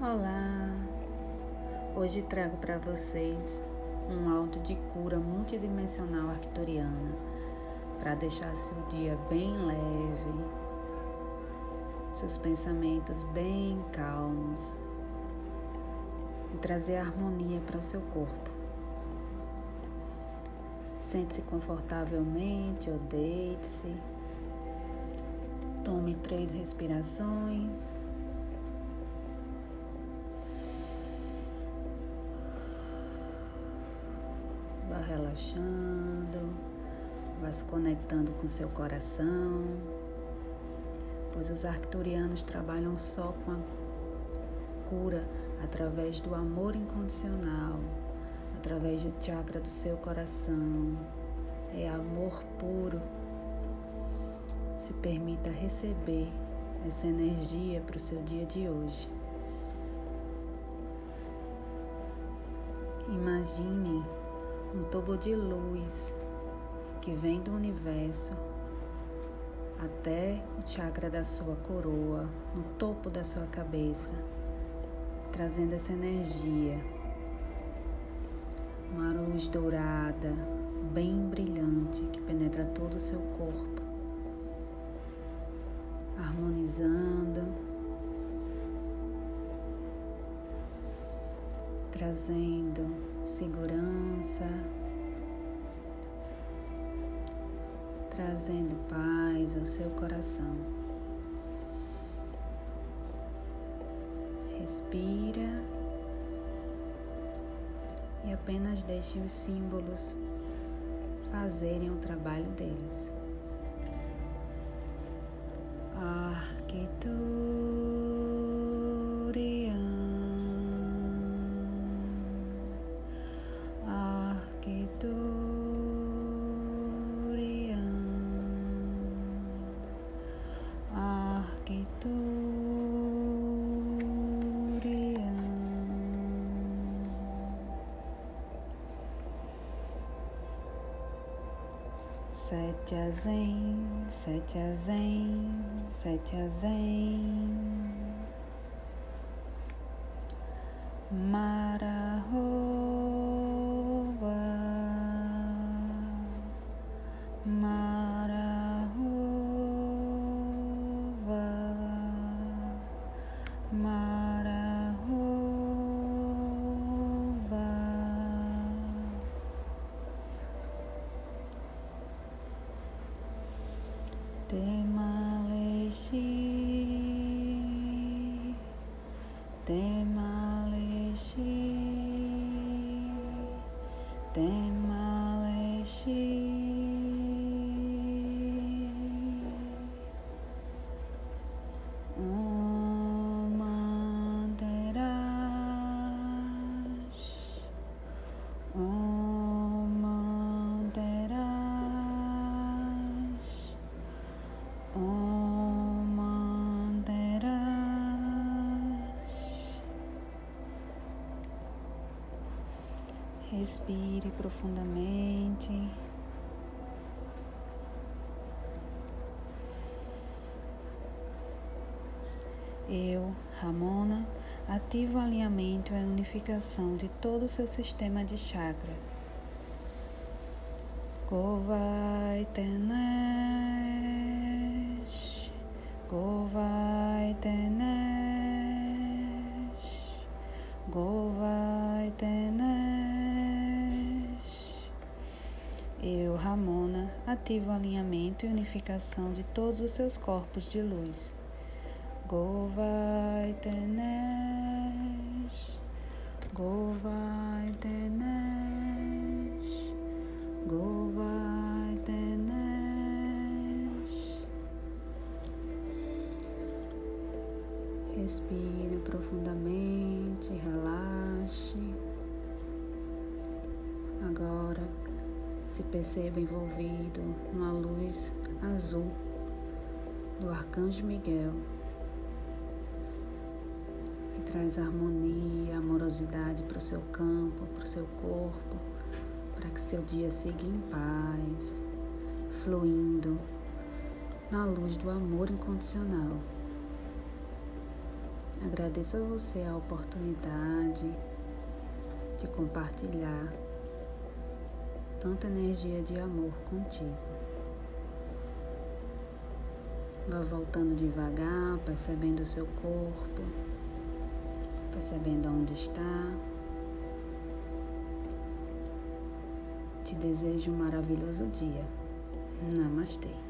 Olá! Hoje trago para vocês um áudio de cura multidimensional arcturiana para deixar seu dia bem leve, seus pensamentos bem calmos e trazer harmonia para o seu corpo. Sente-se confortavelmente ou deite-se. Tome três respirações. Relaxando, vá se conectando com seu coração, pois os arcturianos trabalham só com a cura através do amor incondicional, através do chakra do seu coração. É amor puro. Se permita receber essa energia para o seu dia de hoje. Imagine um tubo de luz que vem do universo até o chakra da sua coroa, no topo da sua cabeça, trazendo essa energia. Uma luz dourada, bem brilhante, que penetra todo o seu corpo, harmonizando, trazendo segurança, trazendo paz ao seu coração. Respira e apenas deixe os símbolos fazerem o trabalho deles. Arquiturian. Sete a zen, sete a zen, sete a zen. Marahova, Marahova, Marahova. Temaleshi, Temaleshi, Temaleshi. Respire profundamente. Eu, Ramona, ativo o alinhamento e a unificação de todo o seu sistema de chakra. Govai Tenesh, Govai Tenesh, Govai Tenesh. Eu, Ramona, ativo o alinhamento e unificação de todos os seus corpos de luz. Govai Tenesh, Govai Respire profundamente, relaxe. Agora se perceba envolvido numa luz azul do Arcanjo Miguel que traz harmonia, amorosidade para o seu campo, para o seu corpo, para que seu dia siga em paz, fluindo na luz do amor incondicional. Agradeço a você a oportunidade de compartilhar tanta energia de amor contigo. Vá voltando devagar, percebendo o seu corpo, percebendo onde está. Te desejo um maravilhoso dia. Namastê.